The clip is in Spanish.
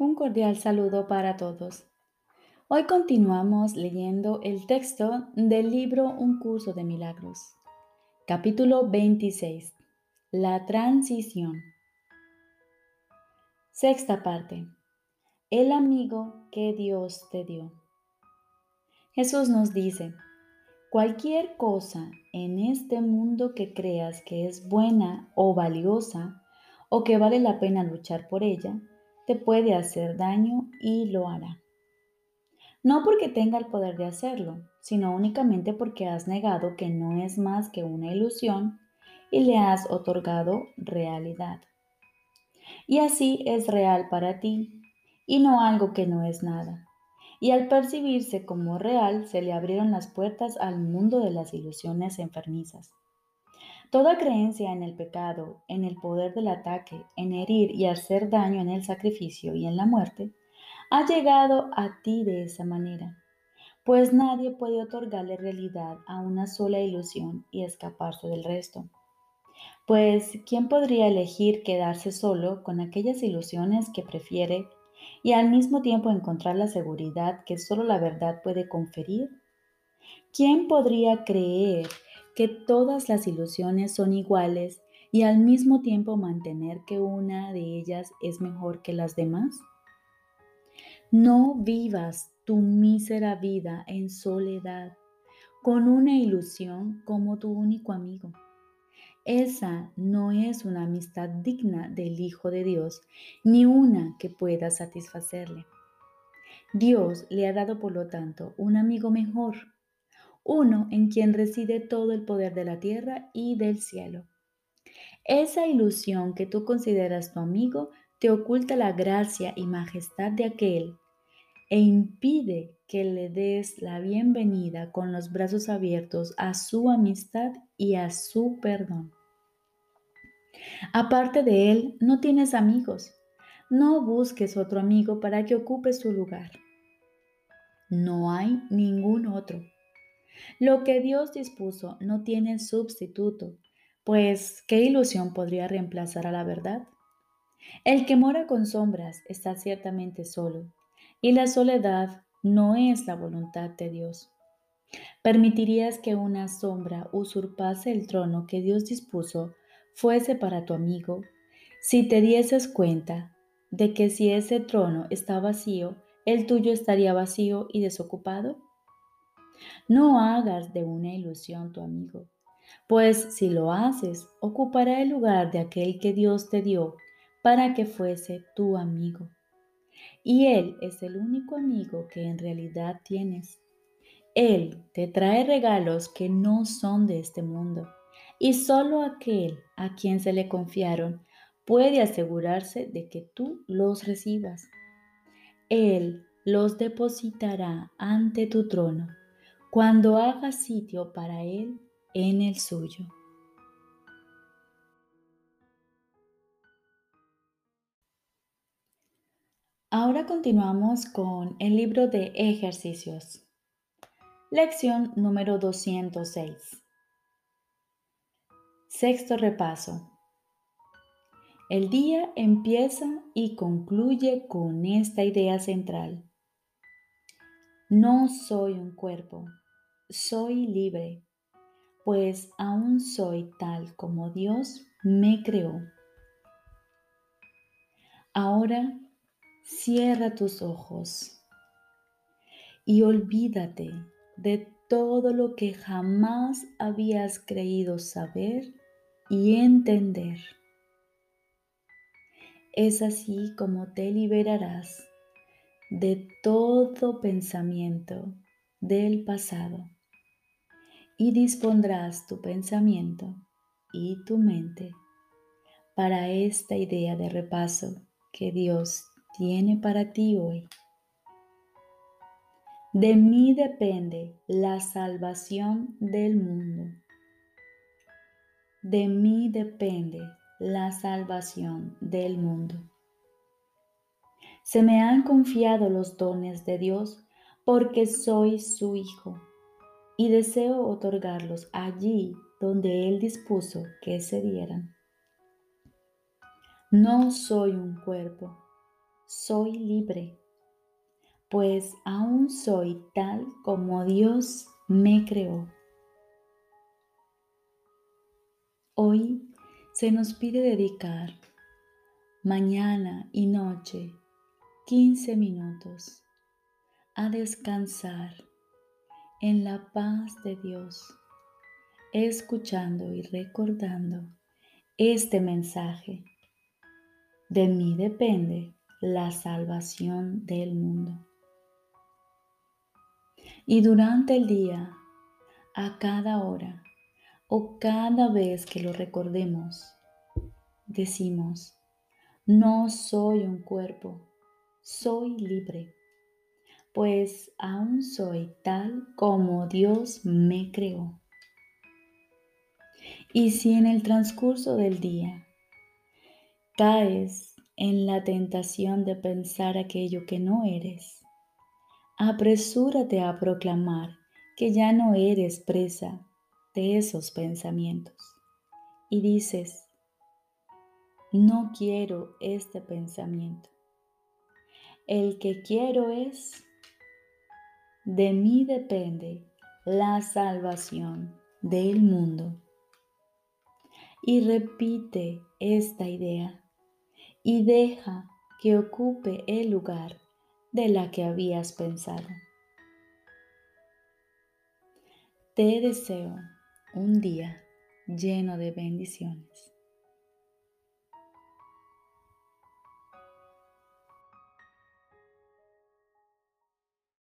Un cordial saludo para todos. Hoy continuamos leyendo el texto del libro Un curso de milagros. Capítulo 26. La transición. Sexta parte. El amigo que Dios te dio. Jesús nos dice, cualquier cosa en este mundo que creas que es buena o valiosa o que vale la pena luchar por ella, te puede hacer daño y lo hará. No porque tenga el poder de hacerlo, sino únicamente porque has negado que no es más que una ilusión y le has otorgado realidad. Y así es real para ti y no algo que no es nada. Y al percibirse como real se le abrieron las puertas al mundo de las ilusiones enfermizas. Toda creencia en el pecado, en el poder del ataque, en herir y hacer daño en el sacrificio y en la muerte, ha llegado a ti de esa manera, pues nadie puede otorgarle realidad a una sola ilusión y escaparse del resto. Pues, ¿quién podría elegir quedarse solo con aquellas ilusiones que prefiere y al mismo tiempo encontrar la seguridad que solo la verdad puede conferir? ¿Quién podría creer que todas las ilusiones son iguales y al mismo tiempo mantener que una de ellas es mejor que las demás? No vivas tu mísera vida en soledad con una ilusión como tu único amigo. Esa no es una amistad digna del Hijo de Dios, ni una que pueda satisfacerle. Dios le ha dado, por lo tanto, un amigo mejor, uno en quien reside todo el poder de la tierra y del cielo. Esa ilusión que tú consideras tu amigo te oculta la gracia y majestad de aquel e impide que le des la bienvenida con los brazos abiertos a su amistad y a su perdón. Aparte de él, no tienes amigos. No busques otro amigo para que ocupe su lugar. No hay ningún otro. Lo que Dios dispuso no tiene sustituto, pues ¿qué ilusión podría reemplazar a la verdad? El que mora con sombras está ciertamente solo, y la soledad no es la voluntad de Dios. ¿Permitirías que una sombra usurpase el trono que Dios dispuso fuese para tu amigo si te dieses cuenta de que si ese trono está vacío, el tuyo estaría vacío y desocupado? No hagas de una ilusión tu amigo, pues si lo haces, ocupará el lugar de aquel que Dios te dio para que fuese tu amigo. Y Él es el único amigo que en realidad tienes. Él te trae regalos que no son de este mundo, y solo aquel a quien se le confiaron puede asegurarse de que tú los recibas. Él los depositará ante tu trono cuando haga sitio para Él en el suyo. Ahora continuamos con el libro de ejercicios. Lección número 206. Sexto repaso. El día empieza y concluye con esta idea central. No soy un cuerpo, soy libre, pues aún soy tal como Dios me creó. Ahora cierra tus ojos y olvídate de todo lo que jamás habías creído saber y entender. Es así como te liberarás de todo pensamiento del pasado y dispondrás tu pensamiento y tu mente para esta idea de repaso que Dios tiene para ti hoy. De mí depende la salvación del mundo. De mí depende la salvación del mundo. Se me han confiado los dones de Dios porque soy su Hijo y deseo otorgarlos allí donde Él dispuso que se dieran. No soy un cuerpo, soy libre, pues aún soy tal como Dios me creó. Hoy se nos pide dedicar mañana y noche 15 minutos a descansar en la paz de Dios, escuchando y recordando este mensaje. De mí depende la salvación del mundo. Y durante el día, a cada hora o cada vez que lo recordemos, decimos, no soy un cuerpo, soy libre, pues aún soy tal como Dios me creó. Y si en el transcurso del día caes en la tentación de pensar aquello que no eres, apresúrate a proclamar que ya no eres presa de esos pensamientos y dices, no quiero este pensamiento. El que quiero es, de mí depende la salvación del mundo. Y repite esta idea y deja que ocupe el lugar de la que habías pensado. Te deseo un día lleno de bendiciones.